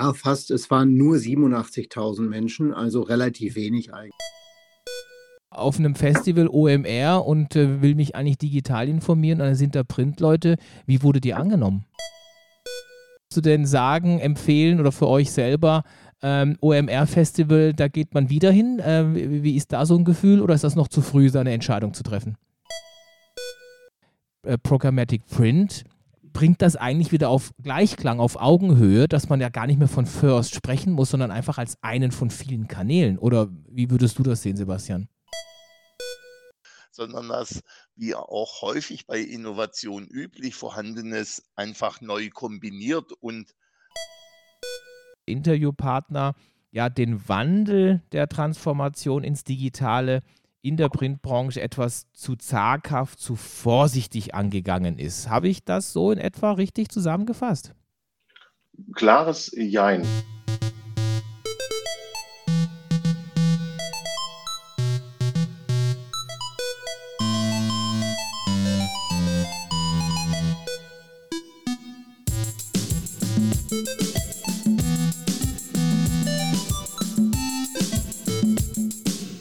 Ja, fast. Es waren nur 87.000 Menschen, also relativ wenig eigentlich. Auf einem Festival OMR und äh, will mich eigentlich digital informieren, dann sind da Printleute. Wie wurde die angenommen? du denn sagen, empfehlen oder für euch selber, ähm, OMR-Festival, da geht man wieder hin? Äh, wie, wie, ist da so ein Gefühl oder ist das noch zu früh, seine Entscheidung zu treffen? Äh, Programmatic Print, bringt das eigentlich wieder auf Gleichklang, auf Augenhöhe, dass man ja gar nicht mehr von First sprechen muss, sondern einfach als einen von vielen Kanälen? Oder wie würdest du das sehen, Sebastian? sondern dass, wie auch häufig bei Innovation üblich, vorhandenes einfach neu kombiniert und Interviewpartner ja den Wandel der Transformation ins Digitale in der Printbranche etwas zu zaghaft, zu vorsichtig angegangen ist. Habe ich das so in etwa richtig zusammengefasst? Klares Jein.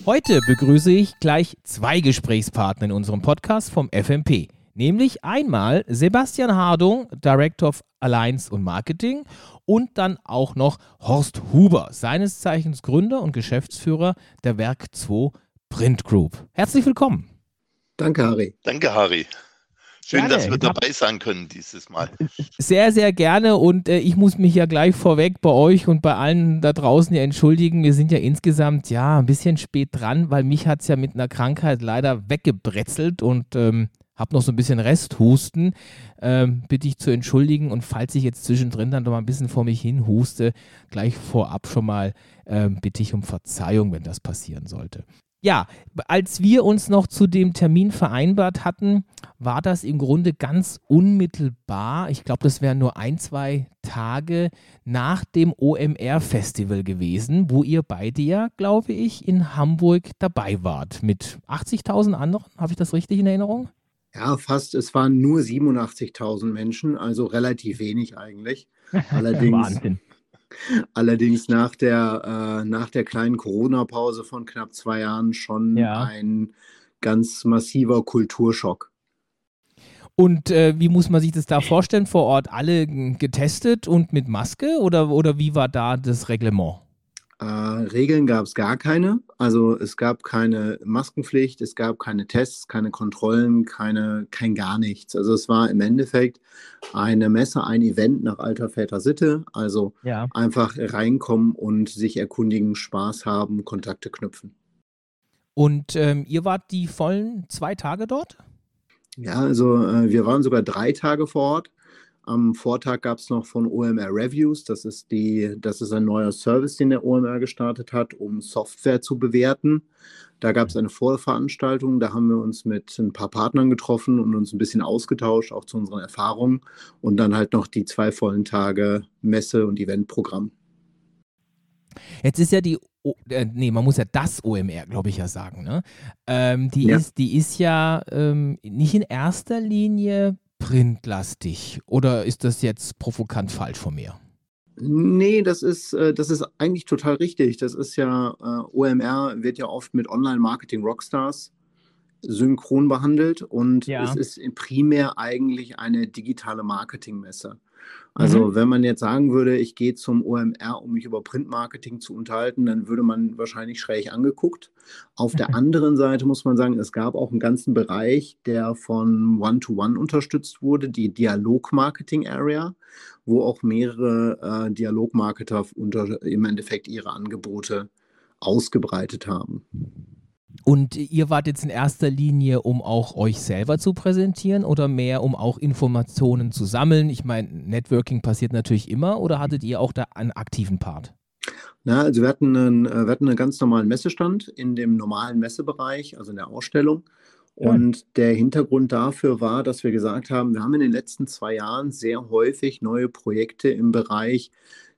Heute begrüße ich gleich zwei Gesprächspartner in unserem Podcast vom FMP. Nämlich einmal Sebastian Hardung, Director of Alliance und Marketing und dann auch noch Horst Huber, seines Zeichens Gründer und Geschäftsführer der Werk 2 Print Group. Herzlich willkommen. Danke, Harry. Danke, Harry. Schön, gerne. dass wir dabei sein können dieses Mal. Sehr, sehr gerne und äh, ich muss mich ja gleich vorweg bei euch und bei allen da draußen ja entschuldigen. Wir sind ja insgesamt ja ein bisschen spät dran, weil mich hat es ja mit einer Krankheit leider weggebrezelt und ähm, habe noch so ein bisschen Resthusten. Ähm, bitte ich zu entschuldigen und falls ich jetzt zwischendrin dann noch mal ein bisschen vor mich hin huste, gleich vorab schon mal ähm, bitte ich um Verzeihung, wenn das passieren sollte ja, als wir uns noch zu dem Termin vereinbart hatten, war das im Grunde ganz unmittelbar. Ich glaube, das wären nur ein, zwei Tage nach dem OMR-Festival gewesen, wo ihr beide ja, glaube ich, in Hamburg dabei wart. Mit 80.000 anderen. Habe ich das richtig in Erinnerung? Ja, fast. Es waren nur 87.000 Menschen, also relativ wenig eigentlich. Allerdings. Wahnsinn. Allerdings nach der, äh, nach der kleinen Corona-Pause von knapp zwei Jahren schon ja. ein ganz massiver Kulturschock. Und äh, wie muss man sich das da vorstellen vor Ort? Alle getestet und mit Maske oder, oder wie war da das Reglement? Äh, Regeln gab es gar keine. Also es gab keine Maskenpflicht, es gab keine Tests, keine Kontrollen, keine, kein gar nichts. Also es war im Endeffekt eine Messe, ein Event nach alter Väter Sitte. Also ja. einfach reinkommen und sich erkundigen, Spaß haben, Kontakte knüpfen. Und ähm, ihr wart die vollen zwei Tage dort? Ja, also äh, wir waren sogar drei Tage vor Ort. Am Vortag gab es noch von OMR Reviews. Das ist, die, das ist ein neuer Service, den der OMR gestartet hat, um Software zu bewerten. Da gab es eine Vorveranstaltung. Da haben wir uns mit ein paar Partnern getroffen und uns ein bisschen ausgetauscht, auch zu unseren Erfahrungen. Und dann halt noch die zwei vollen Tage Messe- und Eventprogramm. Jetzt ist ja die, o äh, nee, man muss ja das OMR, glaube ich, ja sagen. Ne? Ähm, die, ja. Ist, die ist ja ähm, nicht in erster Linie printlastig oder ist das jetzt provokant falsch von mir? Nee, das ist, äh, das ist eigentlich total richtig. Das ist ja, äh, OMR wird ja oft mit Online-Marketing-Rockstars synchron behandelt und ja. es ist primär eigentlich eine digitale Marketingmesse. Also mhm. wenn man jetzt sagen würde, ich gehe zum OMR, um mich über Printmarketing zu unterhalten, dann würde man wahrscheinlich schräg angeguckt. Auf der anderen Seite muss man sagen, es gab auch einen ganzen Bereich, der von One-to-One -One unterstützt wurde, die Dialog-Marketing-Area, wo auch mehrere äh, Dialogmarketer im Endeffekt ihre Angebote ausgebreitet haben. Und ihr wart jetzt in erster Linie, um auch euch selber zu präsentieren oder mehr, um auch Informationen zu sammeln? Ich meine, Networking passiert natürlich immer oder hattet ihr auch da einen aktiven Part? Na, also wir hatten, einen, äh, wir hatten einen ganz normalen Messestand in dem normalen Messebereich, also in der Ausstellung. Und der Hintergrund dafür war, dass wir gesagt haben, wir haben in den letzten zwei Jahren sehr häufig neue Projekte im Bereich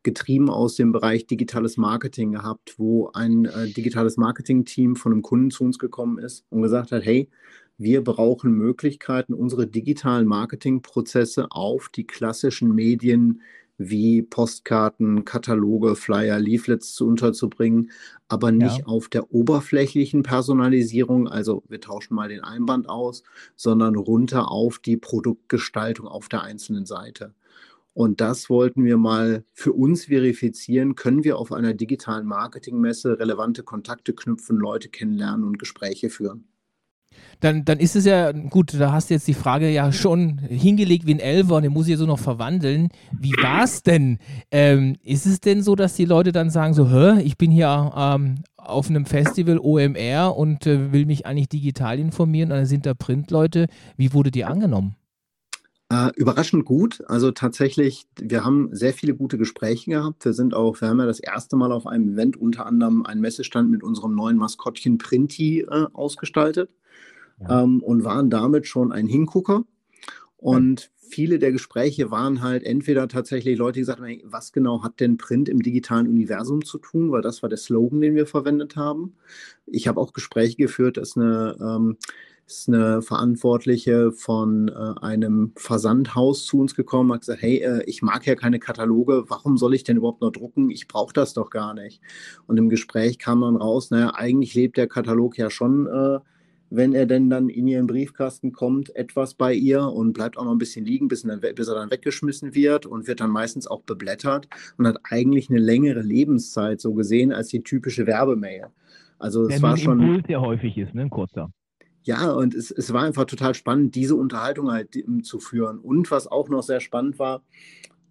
getrieben aus dem Bereich digitales Marketing gehabt, wo ein äh, digitales Marketing-Team von einem Kunden zu uns gekommen ist und gesagt hat, hey, wir brauchen Möglichkeiten, unsere digitalen Marketingprozesse auf die klassischen Medien wie Postkarten, Kataloge, Flyer, Leaflets zu unterzubringen, aber nicht ja. auf der oberflächlichen Personalisierung, also wir tauschen mal den Einband aus, sondern runter auf die Produktgestaltung auf der einzelnen Seite. Und das wollten wir mal für uns verifizieren. Können wir auf einer digitalen Marketingmesse relevante Kontakte knüpfen, Leute kennenlernen und Gespräche führen? dann, dann ist es ja, gut, da hast du jetzt die Frage ja schon hingelegt wie ein Elfer und den muss ich jetzt so noch verwandeln. Wie war es denn? Ähm, ist es denn so, dass die Leute dann sagen so, ich bin hier ähm, auf einem Festival OMR und äh, will mich eigentlich digital informieren und dann sind da Printleute. Wie wurde die angenommen? Äh, überraschend gut. Also tatsächlich, wir haben sehr viele gute Gespräche gehabt. Wir sind auch, wir haben ja das erste Mal auf einem Event unter anderem einen Messestand mit unserem neuen Maskottchen Printi äh, ausgestaltet ähm, und waren damit schon ein Hingucker. Und viele der Gespräche waren halt entweder tatsächlich Leute, die gesagt haben, was genau hat denn Print im digitalen Universum zu tun, weil das war der Slogan, den wir verwendet haben. Ich habe auch Gespräche geführt, dass eine, ähm, ist eine Verantwortliche von äh, einem Versandhaus zu uns gekommen, hat gesagt, hey, äh, ich mag ja keine Kataloge, warum soll ich denn überhaupt noch drucken? Ich brauche das doch gar nicht. Und im Gespräch kam dann raus, naja, eigentlich lebt der Katalog ja schon äh, wenn er denn dann in ihren Briefkasten kommt, etwas bei ihr und bleibt auch noch ein bisschen liegen, bis, dann, bis, er dann weggeschmissen wird und wird dann meistens auch beblättert und hat eigentlich eine längere Lebenszeit so gesehen als die typische Werbemail. Also es war schon. Impuls sehr häufig ist, ne? ein kurzer. Ja, und es, es war einfach total spannend, diese Unterhaltung halt zu führen. Und was auch noch sehr spannend war,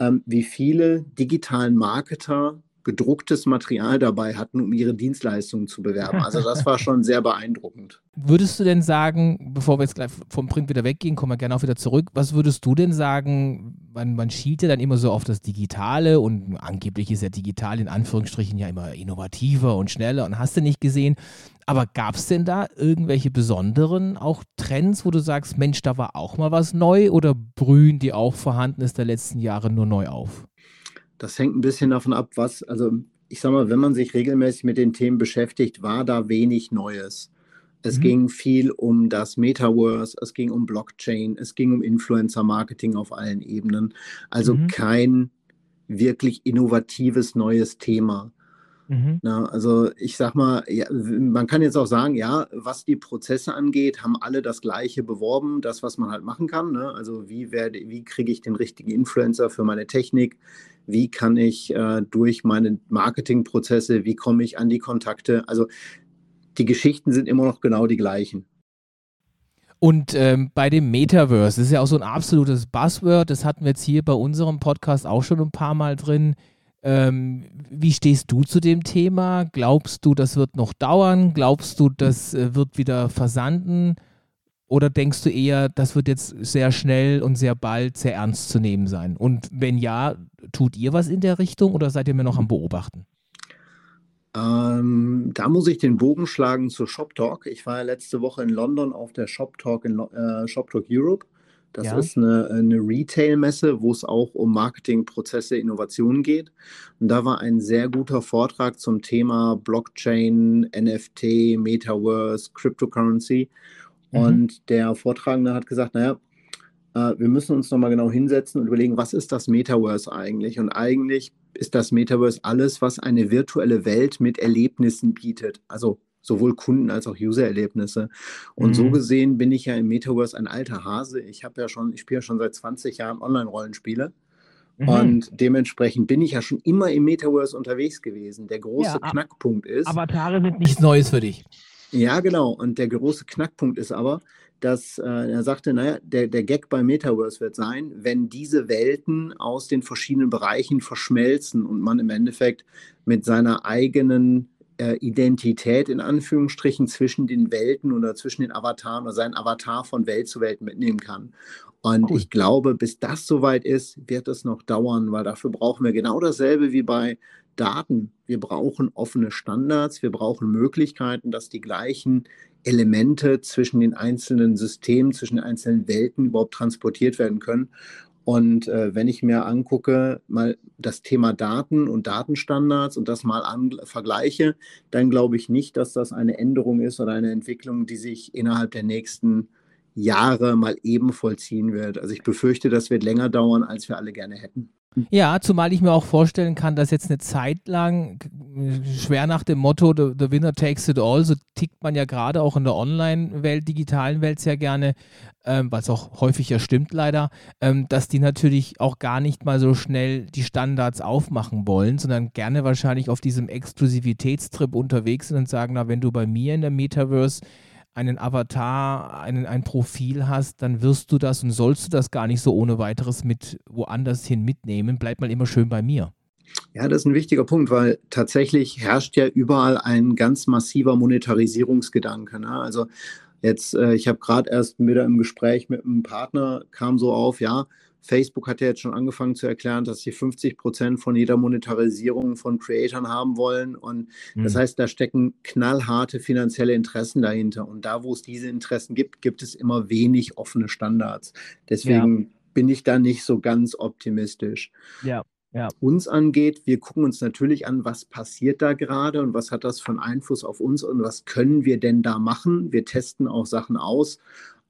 ähm, wie viele digitalen Marketer gedrucktes Material dabei hatten, um ihre Dienstleistungen zu bewerben. Also das war schon sehr beeindruckend. Würdest du denn sagen, bevor wir jetzt gleich vom Print wieder weggehen, kommen wir gerne auch wieder zurück, was würdest du denn sagen, man, man schielt ja dann immer so auf das Digitale und angeblich ist ja digital in Anführungsstrichen ja immer innovativer und schneller und hast du nicht gesehen. Aber gab es denn da irgendwelche besonderen auch Trends, wo du sagst, Mensch, da war auch mal was neu oder brühen die auch vorhanden ist der letzten Jahre nur neu auf? Das hängt ein bisschen davon ab, was, also ich sag mal, wenn man sich regelmäßig mit den Themen beschäftigt, war da wenig Neues. Es mhm. ging viel um das Metaverse, es ging um Blockchain, es ging um Influencer-Marketing auf allen Ebenen. Also mhm. kein wirklich innovatives neues Thema. Mhm. Na, also ich sag mal, ja, man kann jetzt auch sagen, ja, was die Prozesse angeht, haben alle das Gleiche beworben, das, was man halt machen kann. Ne? Also wie, werde, wie kriege ich den richtigen Influencer für meine Technik? Wie kann ich äh, durch meine Marketingprozesse, wie komme ich an die Kontakte? Also die Geschichten sind immer noch genau die gleichen. Und ähm, bei dem Metaverse, das ist ja auch so ein absolutes Buzzword, das hatten wir jetzt hier bei unserem Podcast auch schon ein paar Mal drin. Ähm, wie stehst du zu dem Thema? Glaubst du, das wird noch dauern? Glaubst du, das äh, wird wieder versanden? Oder denkst du eher, das wird jetzt sehr schnell und sehr bald sehr ernst zu nehmen sein? Und wenn ja, tut ihr was in der Richtung oder seid ihr mir noch am Beobachten? Ähm, da muss ich den Bogen schlagen zu ShopTalk. Ich war ja letzte Woche in London auf der ShopTalk in äh, ShopTalk Europe. Das ja. ist eine, eine Retail-Messe, wo es auch um Marketingprozesse, Innovationen geht. Und da war ein sehr guter Vortrag zum Thema Blockchain, NFT, Metaverse, Cryptocurrency. Mhm. Und der Vortragende hat gesagt, naja, äh, wir müssen uns nochmal genau hinsetzen und überlegen, was ist das Metaverse eigentlich? Und eigentlich ist das Metaverse alles, was eine virtuelle Welt mit Erlebnissen bietet. Also sowohl Kunden als auch User-Erlebnisse. Und mhm. so gesehen bin ich ja im Metaverse ein alter Hase. Ich habe ja schon, ich spiele ja schon seit 20 Jahren Online-Rollenspiele. Mhm. Und dementsprechend bin ich ja schon immer im Metaverse unterwegs gewesen. Der große ja, Knackpunkt ist. Avatare sind nichts Neues für dich. Ja, genau. Und der große Knackpunkt ist aber, dass äh, er sagte, naja, der, der Gag bei Metaverse wird sein, wenn diese Welten aus den verschiedenen Bereichen verschmelzen und man im Endeffekt mit seiner eigenen äh, Identität in Anführungsstrichen zwischen den Welten oder zwischen den Avataren oder seinen Avatar von Welt zu Welt mitnehmen kann. Und ich glaube, bis das soweit ist, wird es noch dauern, weil dafür brauchen wir genau dasselbe wie bei Daten. Wir brauchen offene Standards, wir brauchen Möglichkeiten, dass die gleichen Elemente zwischen den einzelnen Systemen, zwischen den einzelnen Welten überhaupt transportiert werden können. Und äh, wenn ich mir angucke, mal das Thema Daten und Datenstandards und das mal an, vergleiche, dann glaube ich nicht, dass das eine Änderung ist oder eine Entwicklung, die sich innerhalb der nächsten Jahre mal eben vollziehen wird. Also ich befürchte, das wird länger dauern, als wir alle gerne hätten. Ja, zumal ich mir auch vorstellen kann, dass jetzt eine Zeit lang schwer nach dem Motto the, the winner takes it all, so tickt man ja gerade auch in der Online-Welt, digitalen Welt sehr gerne, ähm, was auch häufig ja stimmt leider, ähm, dass die natürlich auch gar nicht mal so schnell die Standards aufmachen wollen, sondern gerne wahrscheinlich auf diesem Exklusivitätstrip unterwegs sind und sagen, na, wenn du bei mir in der Metaverse einen Avatar, einen, ein Profil hast, dann wirst du das und sollst du das gar nicht so ohne weiteres mit woanders hin mitnehmen. Bleib mal immer schön bei mir. Ja, das ist ein wichtiger Punkt, weil tatsächlich herrscht ja überall ein ganz massiver Monetarisierungsgedanke. Ne? Also jetzt, äh, ich habe gerade erst wieder im Gespräch mit einem Partner, kam so auf, ja, Facebook hat ja jetzt schon angefangen zu erklären, dass sie 50 Prozent von jeder Monetarisierung von Creatoren haben wollen. Und mhm. das heißt, da stecken knallharte finanzielle Interessen dahinter. Und da, wo es diese Interessen gibt, gibt es immer wenig offene Standards. Deswegen ja. bin ich da nicht so ganz optimistisch. Ja. Ja. uns angeht, wir gucken uns natürlich an, was passiert da gerade und was hat das für einen Einfluss auf uns und was können wir denn da machen. Wir testen auch Sachen aus,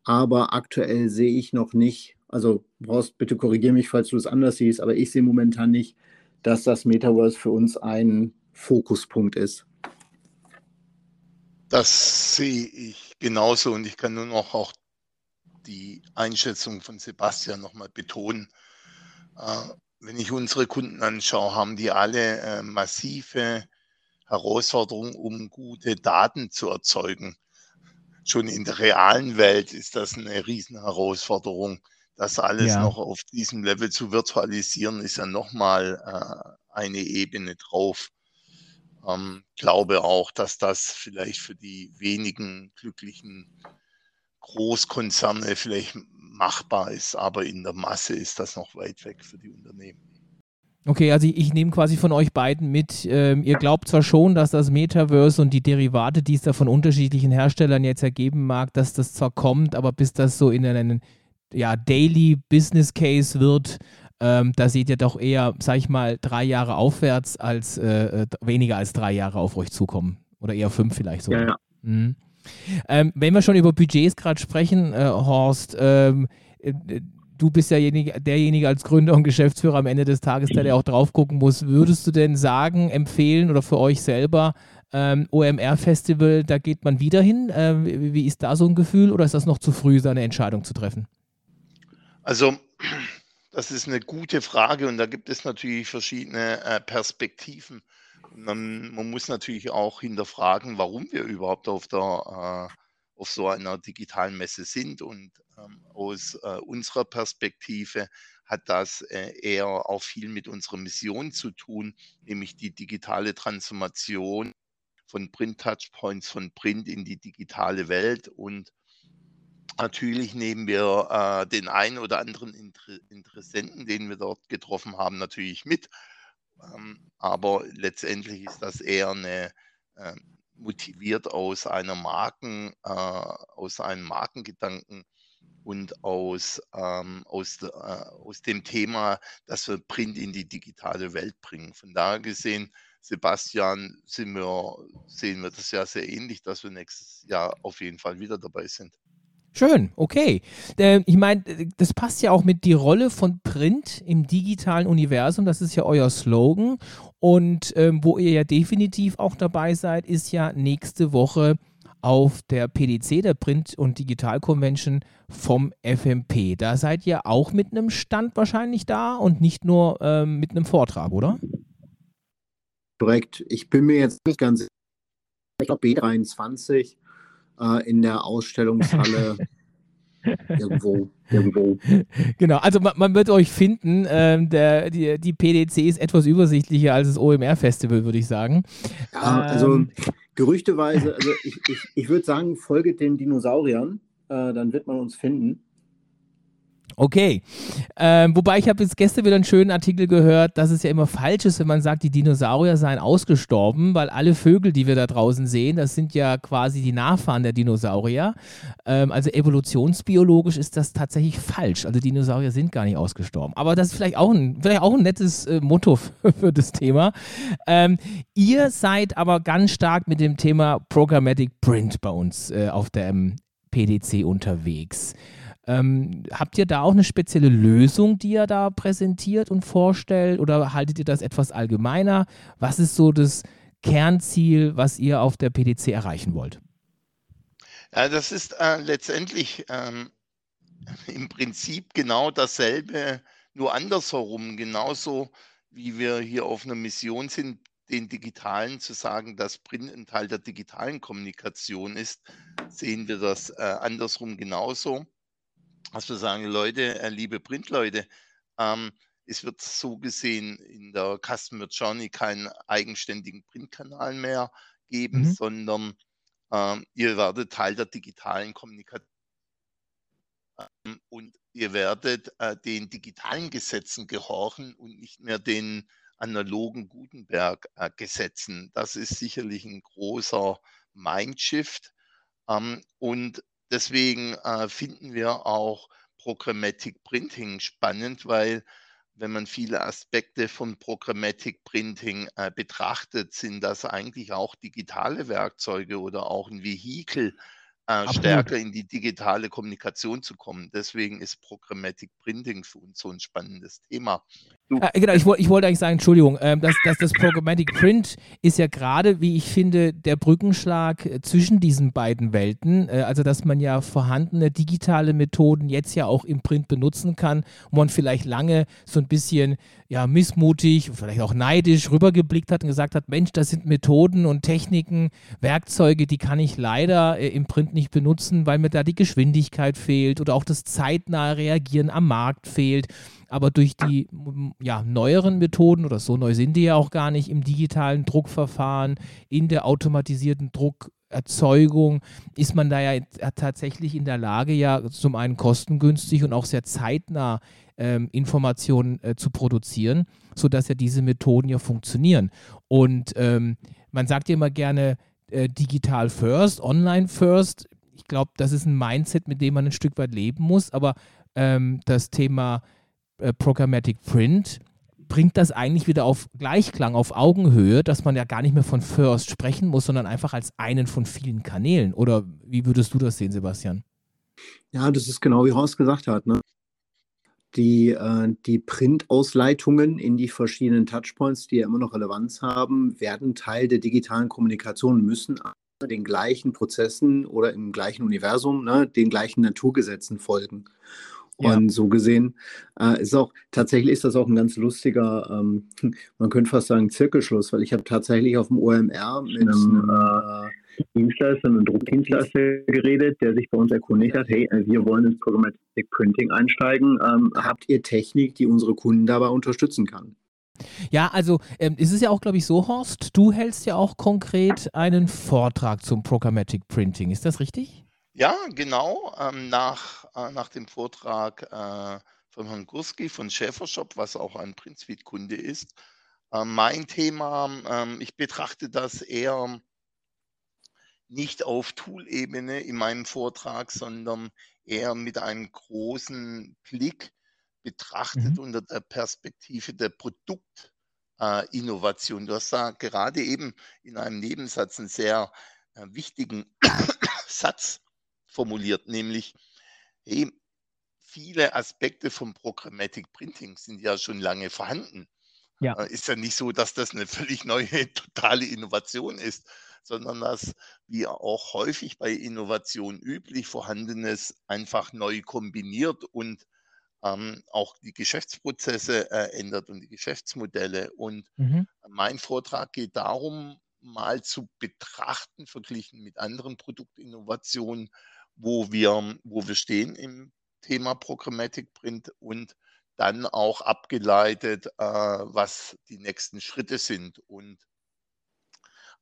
aber aktuell sehe ich noch nicht, also brauchst bitte korrigiere mich, falls du es anders siehst, aber ich sehe momentan nicht, dass das Metaverse für uns ein Fokuspunkt ist. Das sehe ich genauso und ich kann nur noch auch die Einschätzung von Sebastian nochmal betonen. Äh, wenn ich unsere Kunden anschaue, haben die alle äh, massive Herausforderungen, um gute Daten zu erzeugen. Schon in der realen Welt ist das eine Riesenherausforderung. Das alles ja. noch auf diesem Level zu virtualisieren, ist ja nochmal äh, eine Ebene drauf. Ähm, glaube auch, dass das vielleicht für die wenigen glücklichen Großkonzerne vielleicht machbar ist, aber in der Masse ist das noch weit weg für die Unternehmen. Okay, also ich, ich nehme quasi von euch beiden mit, ähm, ihr glaubt zwar schon, dass das Metaverse und die Derivate, die es da von unterschiedlichen Herstellern jetzt ergeben mag, dass das zwar kommt, aber bis das so in einen ja, Daily Business Case wird, ähm, da seht ihr doch eher, sag ich mal, drei Jahre aufwärts als äh, äh weniger als drei Jahre auf euch zukommen. Oder eher fünf vielleicht sogar. Ja, ja. Mhm. Ähm, wenn wir schon über Budgets gerade sprechen, äh, Horst, ähm, äh, du bist ja derjenige als Gründer und Geschäftsführer am Ende des Tages, der, der auch drauf gucken muss. Würdest du denn sagen, empfehlen oder für euch selber, ähm, OMR-Festival, da geht man wieder hin? Ähm, wie, wie ist da so ein Gefühl oder ist das noch zu früh, seine Entscheidung zu treffen? Also, das ist eine gute Frage und da gibt es natürlich verschiedene äh, Perspektiven. Man, man, muss natürlich auch hinterfragen, warum wir überhaupt auf, der, äh, auf so einer digitalen Messe sind. Und ähm, aus äh, unserer Perspektive hat das eher auch viel mit unserer Mission zu tun, nämlich die digitale Transformation von Print-Touchpoints, von Print in die digitale Welt und Natürlich nehmen wir äh, den einen oder anderen Inter Interessenten, den wir dort getroffen haben, natürlich mit. Ähm, aber letztendlich ist das eher eine äh, motiviert aus einer Marken, äh, aus einem Markengedanken und aus, ähm, aus, äh, aus dem Thema, dass wir Print in die digitale Welt bringen. Von daher gesehen, Sebastian, wir, sehen wir das ja sehr ähnlich, dass wir nächstes Jahr auf jeden Fall wieder dabei sind. Schön, okay. Äh, ich meine, das passt ja auch mit die Rolle von Print im digitalen Universum. Das ist ja euer Slogan. Und ähm, wo ihr ja definitiv auch dabei seid, ist ja nächste Woche auf der PDC, der Print- und Digital Convention vom FMP. Da seid ihr auch mit einem Stand wahrscheinlich da und nicht nur ähm, mit einem Vortrag, oder? Korrekt. Ich bin mir jetzt nicht ganz sicher. Ich glaube, B23 äh, in der Ausstellungshalle. irgendwo, irgendwo. Genau, also man, man wird euch finden. Ähm, der, die, die PDC ist etwas übersichtlicher als das OMR-Festival, würde ich sagen. Ja, also ähm, gerüchteweise, also ich, ich, ich würde sagen, folget den Dinosauriern, äh, dann wird man uns finden. Okay. Ähm, wobei ich habe jetzt gestern wieder einen schönen Artikel gehört, dass es ja immer falsch ist, wenn man sagt, die Dinosaurier seien ausgestorben, weil alle Vögel, die wir da draußen sehen, das sind ja quasi die Nachfahren der Dinosaurier. Ähm, also evolutionsbiologisch ist das tatsächlich falsch. Also Dinosaurier sind gar nicht ausgestorben. Aber das ist vielleicht auch ein, vielleicht auch ein nettes äh, Motto für das Thema. Ähm, ihr seid aber ganz stark mit dem Thema Programmatic Print bei uns äh, auf der PDC unterwegs. Ähm, habt ihr da auch eine spezielle Lösung, die ihr da präsentiert und vorstellt oder haltet ihr das etwas allgemeiner? Was ist so das Kernziel, was ihr auf der PDC erreichen wollt? Ja, das ist äh, letztendlich ähm, im Prinzip genau dasselbe, nur andersherum. Genauso wie wir hier auf einer Mission sind, den Digitalen zu sagen, dass Print ein Teil der digitalen Kommunikation ist, sehen wir das äh, andersrum genauso. Dass wir sagen, Leute, äh, liebe Printleute, ähm, es wird so gesehen in der Customer Journey keinen eigenständigen Printkanal mehr geben, mhm. sondern ähm, ihr werdet Teil der digitalen Kommunikation ähm, und ihr werdet äh, den digitalen Gesetzen gehorchen und nicht mehr den analogen Gutenberg-Gesetzen. Äh, das ist sicherlich ein großer Mindshift. Ähm, und deswegen äh, finden wir auch Programmatic Printing spannend, weil wenn man viele Aspekte von Programmatic Printing äh, betrachtet, sind das eigentlich auch digitale Werkzeuge oder auch ein Vehikel, äh, stärker in die digitale Kommunikation zu kommen. Deswegen ist Programmatic Printing für uns so ein spannendes Thema. Äh, genau, ich, ich wollte eigentlich sagen, Entschuldigung, ähm, dass, dass das Programmatic Print ist ja gerade, wie ich finde, der Brückenschlag äh, zwischen diesen beiden Welten. Äh, also, dass man ja vorhandene digitale Methoden jetzt ja auch im Print benutzen kann, wo man vielleicht lange so ein bisschen ja, missmutig, vielleicht auch neidisch rübergeblickt hat und gesagt hat, Mensch, das sind Methoden und Techniken, Werkzeuge, die kann ich leider äh, im Print nicht benutzen, weil mir da die Geschwindigkeit fehlt oder auch das zeitnahe Reagieren am Markt fehlt. Aber durch die ja, neueren Methoden, oder so neu sind die ja auch gar nicht, im digitalen Druckverfahren, in der automatisierten Druckerzeugung, ist man da ja tatsächlich in der Lage, ja zum einen kostengünstig und auch sehr zeitnah ähm, Informationen äh, zu produzieren, sodass ja diese Methoden ja funktionieren. Und ähm, man sagt ja immer gerne äh, digital first, online first. Ich glaube, das ist ein Mindset, mit dem man ein Stück weit leben muss, aber ähm, das Thema äh, Programmatic Print bringt das eigentlich wieder auf Gleichklang, auf Augenhöhe, dass man ja gar nicht mehr von First sprechen muss, sondern einfach als einen von vielen Kanälen. Oder wie würdest du das sehen, Sebastian? Ja, das ist genau wie Horst gesagt hat. Ne? Die, äh, die Print-Ausleitungen in die verschiedenen Touchpoints, die ja immer noch Relevanz haben, werden Teil der digitalen Kommunikation, müssen den gleichen Prozessen oder im gleichen Universum, ne, den gleichen Naturgesetzen folgen. Ja. Und so gesehen äh, ist auch, tatsächlich ist das auch ein ganz lustiger, ähm, man könnte fast sagen, Zirkelschluss, weil ich habe tatsächlich auf dem OMR mit einem äh, Dienstleister, einem Druckdienstleister geredet, der sich bei uns erkundigt hat, hey, wir wollen ins Programmatic Printing einsteigen. Ähm, habt ihr Technik, die unsere Kunden dabei unterstützen kann? Ja, also ähm, es ist ja auch, glaube ich, so, Horst, du hältst ja auch konkret einen Vortrag zum Programmatic Printing. Ist das richtig? Ja, genau. Ähm, nach, äh, nach dem Vortrag äh, von Herrn Gurski von Schäfershop, was auch ein Printsuite-Kunde ist. Äh, mein Thema, ähm, ich betrachte das eher nicht auf Tool-Ebene in meinem Vortrag, sondern eher mit einem großen Blick betrachtet mhm. unter der Perspektive der Produktinnovation. du hast da gerade eben in einem Nebensatz einen sehr äh, wichtigen Satz formuliert, nämlich, hey, viele Aspekte vom Programmatic Printing sind ja schon lange vorhanden. Ja. Äh, ist ja nicht so, dass das eine völlig neue, totale Innovation ist, sondern dass, wie auch häufig bei Innovation üblich, vorhandenes einfach neu kombiniert und ähm, auch die Geschäftsprozesse äh, ändert und die Geschäftsmodelle. Und mhm. mein Vortrag geht darum, mal zu betrachten, verglichen mit anderen Produktinnovationen, wo wir, wo wir stehen im Thema Programmatic Print und dann auch abgeleitet, äh, was die nächsten Schritte sind. Und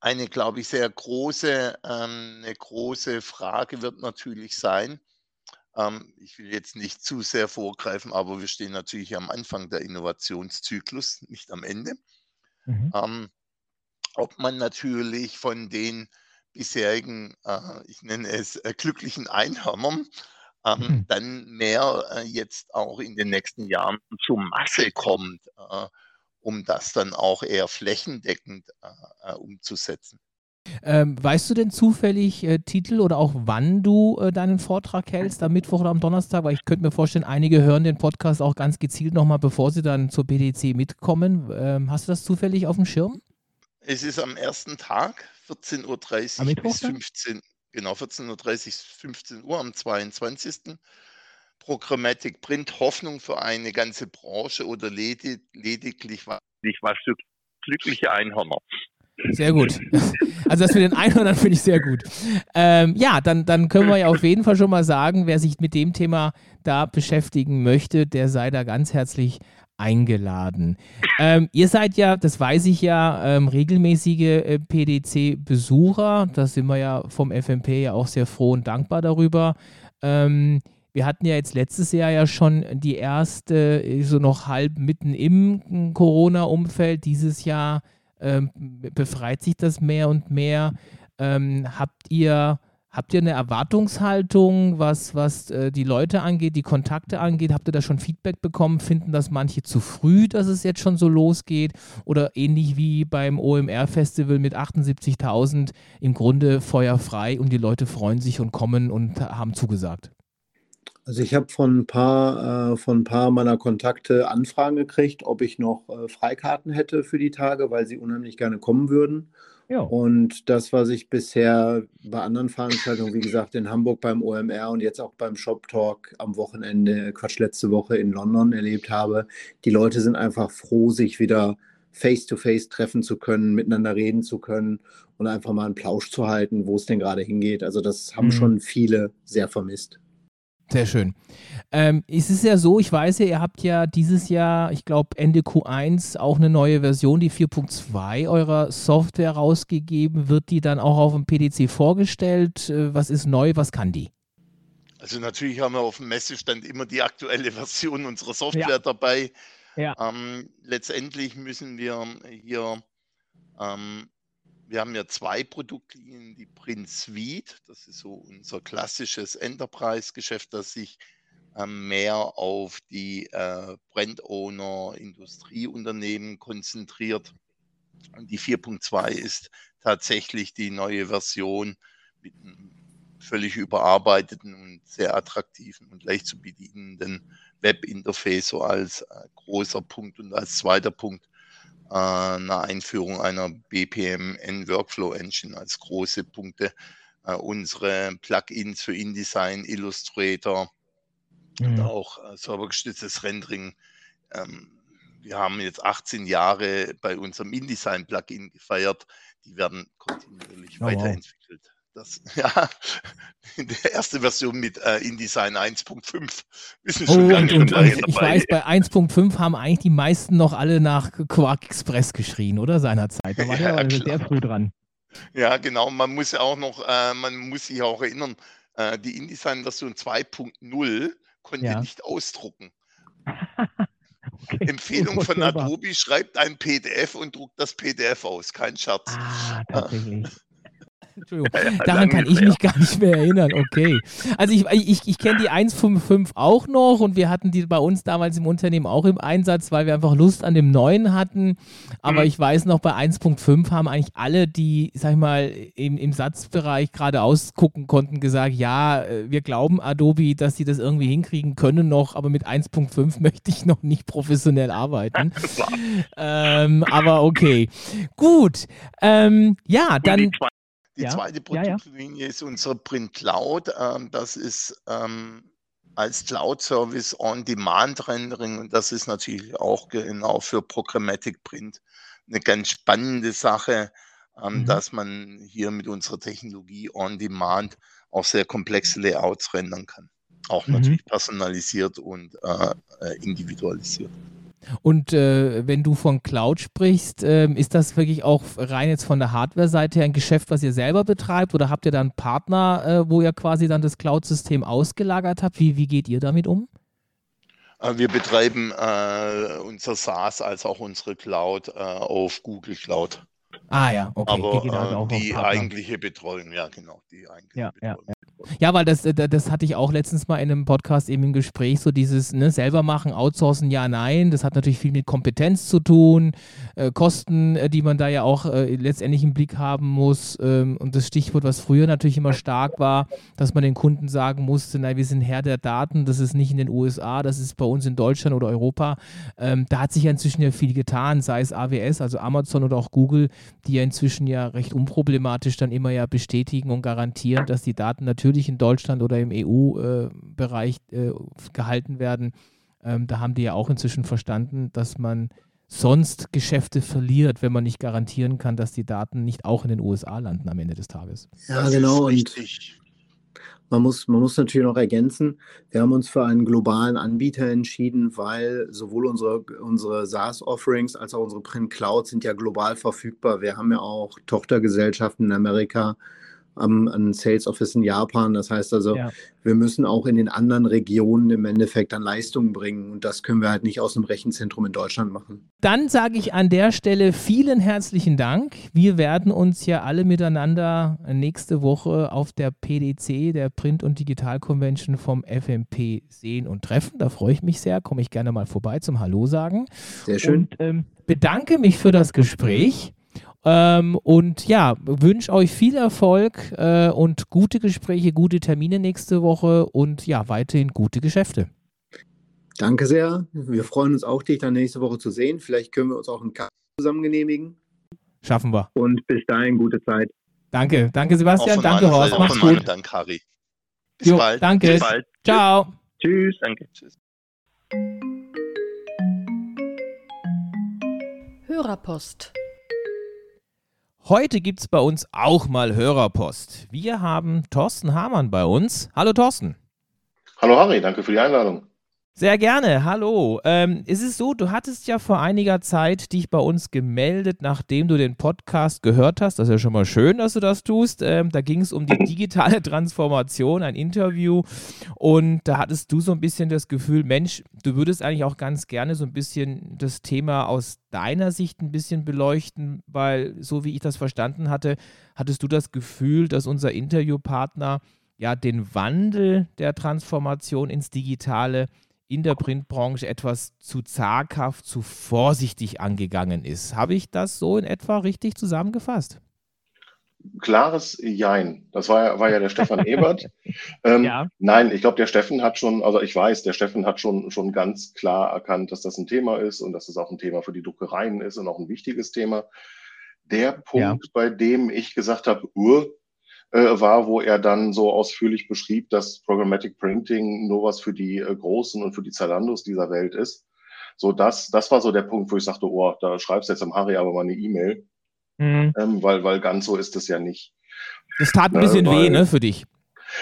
eine, glaube ich, sehr große, ähm, eine große Frage wird natürlich sein, ähm, ich will jetzt nicht zu sehr vorgreifen, aber wir stehen natürlich am Anfang der Innovationszyklus, nicht am Ende. Mhm. Ähm, ob man natürlich von den bisherigen, äh, ich nenne es äh, glücklichen Einhörnern, ähm, mhm. dann mehr äh, jetzt auch in den nächsten Jahren zur Masse kommt, äh, um das dann auch eher flächendeckend äh, äh, umzusetzen. Ähm, weißt du denn zufällig äh, Titel oder auch wann du äh, deinen Vortrag hältst, am Mittwoch oder am Donnerstag? Weil ich könnte mir vorstellen, einige hören den Podcast auch ganz gezielt nochmal, bevor sie dann zur BDC mitkommen. Ähm, hast du das zufällig auf dem Schirm? Es ist am ersten Tag, 14.30 Uhr bis 15 genau 14.30 Uhr bis 15 Uhr am 22. Programmatic Print Hoffnung für eine ganze Branche oder ledig, lediglich was für glückliche Einhörner. Sehr gut. Also das mit den Einhörnern finde ich sehr gut. Ähm, ja, dann, dann können wir ja auf jeden Fall schon mal sagen, wer sich mit dem Thema da beschäftigen möchte, der sei da ganz herzlich eingeladen. Ähm, ihr seid ja, das weiß ich ja, ähm, regelmäßige äh, PDC-Besucher. Da sind wir ja vom FMP ja auch sehr froh und dankbar darüber. Ähm, wir hatten ja jetzt letztes Jahr ja schon die erste, so noch halb mitten im Corona-Umfeld. Dieses Jahr ähm, befreit sich das mehr und mehr. Ähm, habt ihr Habt ihr eine Erwartungshaltung, was, was äh, die Leute angeht, die Kontakte angeht? Habt ihr da schon Feedback bekommen? Finden das manche zu früh, dass es jetzt schon so losgeht? Oder ähnlich wie beim OMR-Festival mit 78.000 im Grunde feuerfrei und die Leute freuen sich und kommen und haben zugesagt? Also ich habe von ein paar äh, von ein paar meiner Kontakte Anfragen gekriegt, ob ich noch äh, Freikarten hätte für die Tage, weil sie unheimlich gerne kommen würden. Ja. Und das, was ich bisher bei anderen Veranstaltungen, wie gesagt, in Hamburg beim OMR und jetzt auch beim Shop Talk am Wochenende, Quatsch, letzte Woche in London erlebt habe, die Leute sind einfach froh, sich wieder face-to-face -face treffen zu können, miteinander reden zu können und einfach mal einen Plausch zu halten, wo es denn gerade hingeht. Also das haben mhm. schon viele sehr vermisst. Sehr schön. Ähm, es ist ja so, ich weiß ja, ihr habt ja dieses Jahr, ich glaube Ende Q1, auch eine neue Version, die 4.2 eurer Software rausgegeben. Wird die dann auch auf dem PDC vorgestellt? Äh, was ist neu? Was kann die? Also natürlich haben wir auf dem Messestand immer die aktuelle Version unserer Software ja. dabei. Ja. Ähm, letztendlich müssen wir hier ähm, wir haben ja zwei Produktlinien, die Print Suite, das ist so unser klassisches Enterprise-Geschäft, das sich ähm, mehr auf die äh, Brand-Owner, Industrieunternehmen konzentriert. Und die 4.2 ist tatsächlich die neue Version mit einem völlig überarbeiteten und sehr attraktiven und leicht zu bedienenden Webinterface so als äh, großer Punkt und als zweiter Punkt eine Einführung einer BPMN Workflow Engine als große Punkte. Äh, unsere Plugins für InDesign, Illustrator mhm. und auch äh, servergestütztes Rendering. Ähm, wir haben jetzt 18 Jahre bei unserem InDesign-Plugin gefeiert. Die werden kontinuierlich oh, weiterentwickelt. Wow. Das, ja, in der erste Version mit äh, InDesign 1.5 wissen schon oh, und, und, und Ich weiß, bei 1.5 haben eigentlich die meisten noch alle nach Quark Express geschrien, oder seinerzeit. Da war ja, der sehr früh dran. Ja, genau. Man muss ja auch noch, äh, man muss sich auch erinnern, äh, die InDesign-Version 2.0 konnte ja. nicht ausdrucken. okay. Empfehlung von Adobe, schreibt ein PDF und druckt das PDF aus. Kein Scherz. Ah, tatsächlich. Entschuldigung, daran kann ich mich gar nicht mehr erinnern. Okay. Also ich, ich, ich kenne die 155 auch noch und wir hatten die bei uns damals im Unternehmen auch im Einsatz, weil wir einfach Lust an dem neuen hatten. Aber mhm. ich weiß noch, bei 1.5 haben eigentlich alle, die, sag ich mal, im, im Satzbereich gerade ausgucken konnten, gesagt, ja, äh, wir glauben Adobe, dass sie das irgendwie hinkriegen können noch, aber mit 1.5 möchte ich noch nicht professionell arbeiten. ähm, aber okay. Gut. Ähm, ja, dann. Die ja, zweite Produktlinie ja, ist unser Print Cloud. Ähm, das ist ähm, als Cloud-Service On-Demand-Rendering und das ist natürlich auch genau für Programmatic Print eine ganz spannende Sache, ähm, mhm. dass man hier mit unserer Technologie On-Demand auch sehr komplexe Layouts rendern kann. Auch mhm. natürlich personalisiert und äh, äh individualisiert. Und äh, wenn du von Cloud sprichst, äh, ist das wirklich auch rein jetzt von der Hardware-Seite her ein Geschäft, was ihr selber betreibt? Oder habt ihr dann Partner, äh, wo ihr quasi dann das Cloud-System ausgelagert habt? Wie, wie geht ihr damit um? Äh, wir betreiben äh, unser SaaS als auch unsere Cloud äh, auf Google Cloud. Ah ja, okay. Aber die, die eigentliche Betreuung, ja genau, die eigentliche ja, Betreuung. Ja, Ja, weil das, das hatte ich auch letztens mal in einem Podcast eben im Gespräch, so dieses ne, selber machen, outsourcen, ja, nein. Das hat natürlich viel mit Kompetenz zu tun, äh, Kosten, äh, die man da ja auch äh, letztendlich im Blick haben muss. Ähm, und das Stichwort, was früher natürlich immer stark war, dass man den Kunden sagen musste, nein, wir sind Herr der Daten, das ist nicht in den USA, das ist bei uns in Deutschland oder Europa. Ähm, da hat sich ja inzwischen ja viel getan, sei es AWS, also Amazon oder auch Google, die ja inzwischen ja recht unproblematisch dann immer ja bestätigen und garantieren, dass die Daten natürlich in Deutschland oder im EU-Bereich äh, gehalten werden. Ähm, da haben die ja auch inzwischen verstanden, dass man sonst Geschäfte verliert, wenn man nicht garantieren kann, dass die Daten nicht auch in den USA landen am Ende des Tages. Ja, das genau. Und man muss, man muss natürlich noch ergänzen, wir haben uns für einen globalen Anbieter entschieden, weil sowohl unsere, unsere SaaS-Offerings als auch unsere Print Cloud sind ja global verfügbar. Wir haben ja auch Tochtergesellschaften in Amerika, am, an Sales Office in Japan. Das heißt also, ja. wir müssen auch in den anderen Regionen im Endeffekt dann Leistungen bringen. Und das können wir halt nicht aus einem Rechenzentrum in Deutschland machen. Dann sage ich an der Stelle vielen herzlichen Dank. Wir werden uns ja alle miteinander nächste Woche auf der PDC, der Print- und Digital Convention vom FMP sehen und treffen. Da freue ich mich sehr. Komme ich gerne mal vorbei zum Hallo sagen. Sehr schön. Und ähm, bedanke mich für das Gespräch. Ähm, und ja, wünsche euch viel Erfolg äh, und gute Gespräche, gute Termine nächste Woche und ja, weiterhin gute Geschäfte. Danke sehr. Wir freuen uns auch, dich dann nächste Woche zu sehen. Vielleicht können wir uns auch einen Kaffee zusammen genehmigen. Schaffen wir. Und bis dahin gute Zeit. Danke, danke Sebastian, danke Horst, mach's gut. Danke, Harry. Bis jo, bald. Danke. Bis bald. Ciao. Tschüss. Danke. Tschüss. Hörerpost. Heute gibt es bei uns auch mal Hörerpost. Wir haben Thorsten Hamann bei uns. Hallo Thorsten. Hallo Harry, danke für die Einladung. Sehr gerne, hallo. Ähm, ist es so, du hattest ja vor einiger Zeit dich bei uns gemeldet, nachdem du den Podcast gehört hast. Das ist ja schon mal schön, dass du das tust. Ähm, da ging es um die digitale Transformation, ein Interview. Und da hattest du so ein bisschen das Gefühl, Mensch, du würdest eigentlich auch ganz gerne so ein bisschen das Thema aus deiner Sicht ein bisschen beleuchten, weil so wie ich das verstanden hatte, hattest du das Gefühl, dass unser Interviewpartner ja den Wandel der Transformation ins Digitale in der Printbranche etwas zu zaghaft, zu vorsichtig angegangen ist. Habe ich das so in etwa richtig zusammengefasst? Klares Jein. Das war, war ja der Stefan Ebert. Ähm, ja. Nein, ich glaube, der Steffen hat schon, also ich weiß, der Steffen hat schon, schon ganz klar erkannt, dass das ein Thema ist und dass es auch ein Thema für die Druckereien ist und auch ein wichtiges Thema. Der Punkt, ja. bei dem ich gesagt habe, uh, war, wo er dann so ausführlich beschrieb, dass Programmatic Printing nur was für die äh, Großen und für die Zalandos dieser Welt ist. So, das, das war so der Punkt, wo ich sagte, oh, da schreibst du jetzt am Harry aber mal eine E-Mail. Mhm. Ähm, weil, weil ganz so ist es ja nicht. Das tat ein bisschen äh, weil, weh, ne, für dich.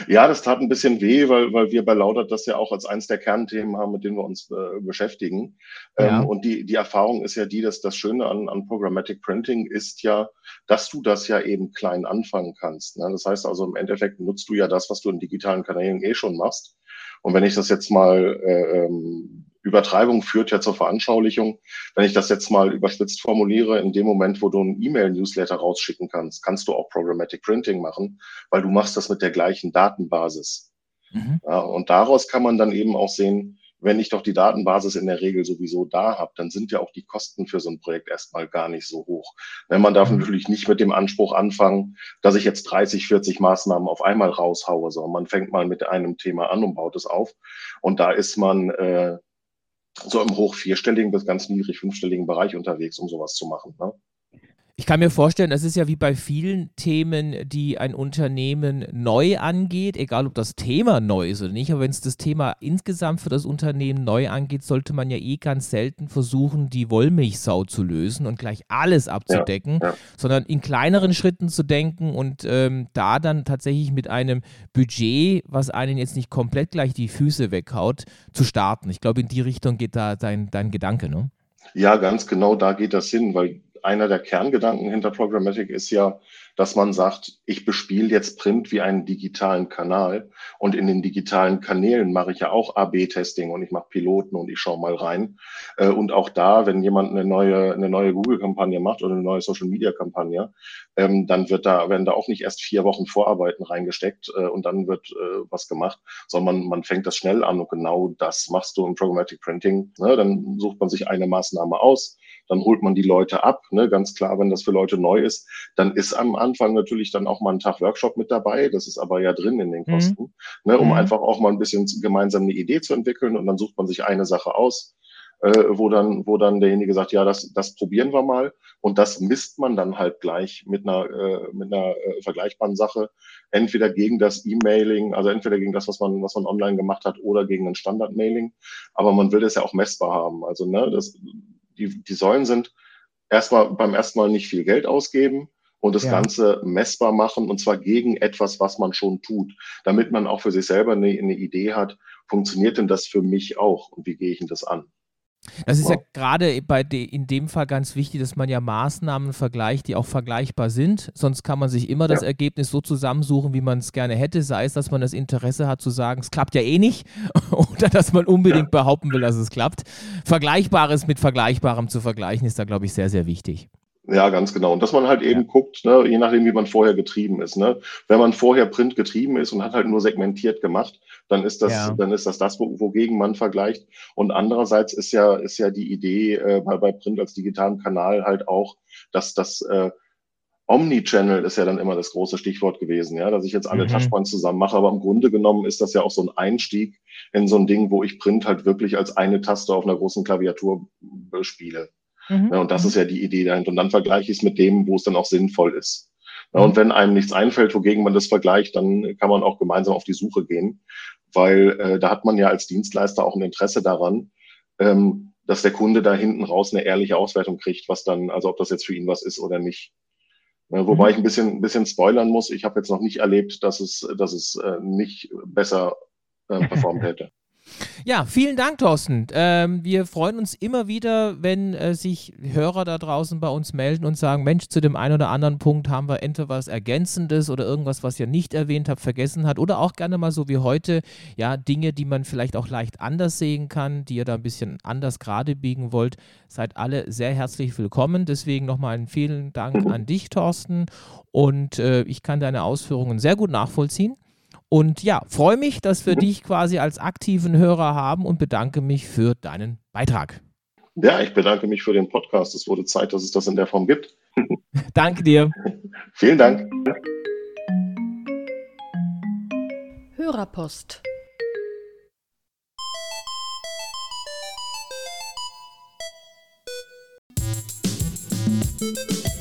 Ja, das tat ein bisschen weh, weil, weil wir bei Laudert das ja auch als eins der Kernthemen haben, mit denen wir uns äh, beschäftigen. Ja. Ähm, und die, die Erfahrung ist ja die, dass das Schöne an, an Programmatic Printing ist ja, dass du das ja eben klein anfangen kannst. Ne? Das heißt also, im Endeffekt nutzt du ja das, was du in digitalen Kanälen eh schon machst. Und wenn ich das jetzt mal äh, ähm, Übertreibung führt ja zur Veranschaulichung. Wenn ich das jetzt mal überspitzt formuliere, in dem Moment, wo du einen E-Mail-Newsletter rausschicken kannst, kannst du auch Programmatic Printing machen, weil du machst das mit der gleichen Datenbasis. Mhm. Ja, und daraus kann man dann eben auch sehen, wenn ich doch die Datenbasis in der Regel sowieso da habe, dann sind ja auch die Kosten für so ein Projekt erstmal gar nicht so hoch. Wenn man darf mhm. natürlich nicht mit dem Anspruch anfangen, dass ich jetzt 30, 40 Maßnahmen auf einmal raushaue, sondern man fängt mal mit einem Thema an und baut es auf. Und da ist man äh, so im hoch vierstelligen bis ganz niedrig fünfstelligen Bereich unterwegs, um sowas zu machen. Ne? Ich kann mir vorstellen, das ist ja wie bei vielen Themen, die ein Unternehmen neu angeht, egal ob das Thema neu ist oder nicht, aber wenn es das Thema insgesamt für das Unternehmen neu angeht, sollte man ja eh ganz selten versuchen, die Wollmilchsau zu lösen und gleich alles abzudecken, ja, ja. sondern in kleineren Schritten zu denken und ähm, da dann tatsächlich mit einem Budget, was einen jetzt nicht komplett gleich die Füße weghaut, zu starten. Ich glaube, in die Richtung geht da dein, dein Gedanke, ne? Ja, ganz genau da geht das hin, weil einer der Kerngedanken hinter Programmatic ist ja, dass man sagt, ich bespiele jetzt Print wie einen digitalen Kanal und in den digitalen Kanälen mache ich ja auch AB-Testing und ich mache Piloten und ich schaue mal rein. Äh, und auch da, wenn jemand eine neue, eine neue Google-Kampagne macht oder eine neue Social-Media-Kampagne, ähm, dann wird da, werden da auch nicht erst vier Wochen Vorarbeiten reingesteckt äh, und dann wird äh, was gemacht, sondern man fängt das schnell an und genau das machst du im Programmatic Printing. Ne? Dann sucht man sich eine Maßnahme aus, dann holt man die Leute ab. Ne? Ganz klar, wenn das für Leute neu ist, dann ist am Anfang natürlich dann auch mal ein Tag Workshop mit dabei. Das ist aber ja drin in den mhm. Kosten, mhm. ne? um mhm. einfach auch mal ein bisschen gemeinsam eine Idee zu entwickeln und dann sucht man sich eine Sache aus. Äh, wo dann, wo dann derjenige sagt, ja, das, das probieren wir mal. Und das misst man dann halt gleich mit einer, äh, mit einer äh, vergleichbaren Sache. Entweder gegen das E-Mailing, also entweder gegen das, was man, was man online gemacht hat, oder gegen ein Standard-Mailing. Aber man will das ja auch messbar haben. Also, ne, das, die, die Säulen sind erstmal beim ersten Mal nicht viel Geld ausgeben und das ja. Ganze messbar machen und zwar gegen etwas, was man schon tut, damit man auch für sich selber eine, eine Idee hat, funktioniert denn das für mich auch und wie gehe ich denn das an? Das ist wow. ja gerade bei de, in dem Fall ganz wichtig, dass man ja Maßnahmen vergleicht, die auch vergleichbar sind. Sonst kann man sich immer ja. das Ergebnis so zusammensuchen, wie man es gerne hätte. Sei es, dass man das Interesse hat zu sagen, es klappt ja eh nicht, oder dass man unbedingt ja. behaupten will, dass es klappt. Vergleichbares mit Vergleichbarem zu vergleichen, ist da, glaube ich, sehr, sehr wichtig. Ja, ganz genau. Und dass man halt eben ja. guckt, ne, je nachdem, wie man vorher getrieben ist. Ne? Wenn man vorher Print getrieben ist und hat halt nur segmentiert gemacht, dann ist das, ja. dann ist das das, wogegen man vergleicht. Und andererseits ist ja, ist ja die Idee äh, bei, bei Print als digitalen Kanal halt auch, dass das äh, Omnichannel ist ja dann immer das große Stichwort gewesen, ja, dass ich jetzt alle mhm. Touchpoints zusammen mache. Aber im Grunde genommen ist das ja auch so ein Einstieg in so ein Ding, wo ich Print halt wirklich als eine Taste auf einer großen Klaviatur spiele. Mhm. Ja, und das ist ja die Idee dahinter. Und dann vergleiche ich es mit dem, wo es dann auch sinnvoll ist. Ja, und wenn einem nichts einfällt, wogegen man das vergleicht, dann kann man auch gemeinsam auf die Suche gehen, weil äh, da hat man ja als Dienstleister auch ein Interesse daran, ähm, dass der Kunde da hinten raus eine ehrliche Auswertung kriegt, was dann, also ob das jetzt für ihn was ist oder nicht. Ja, wobei mhm. ich ein bisschen, ein bisschen spoilern muss. Ich habe jetzt noch nicht erlebt, dass es, dass es äh, nicht besser äh, performt hätte. Ja, vielen Dank, Thorsten. Ähm, wir freuen uns immer wieder, wenn äh, sich Hörer da draußen bei uns melden und sagen, Mensch, zu dem einen oder anderen Punkt haben wir entweder was Ergänzendes oder irgendwas, was ihr nicht erwähnt habt, vergessen hat oder auch gerne mal so wie heute, ja, Dinge, die man vielleicht auch leicht anders sehen kann, die ihr da ein bisschen anders gerade biegen wollt. Seid alle sehr herzlich willkommen. Deswegen nochmal einen vielen Dank an dich, Thorsten. Und äh, ich kann deine Ausführungen sehr gut nachvollziehen. Und ja, freue mich, dass wir mhm. dich quasi als aktiven Hörer haben und bedanke mich für deinen Beitrag. Ja, ich bedanke mich für den Podcast. Es wurde Zeit, dass es das in der Form gibt. Danke dir. Vielen Dank. Hörerpost. Musik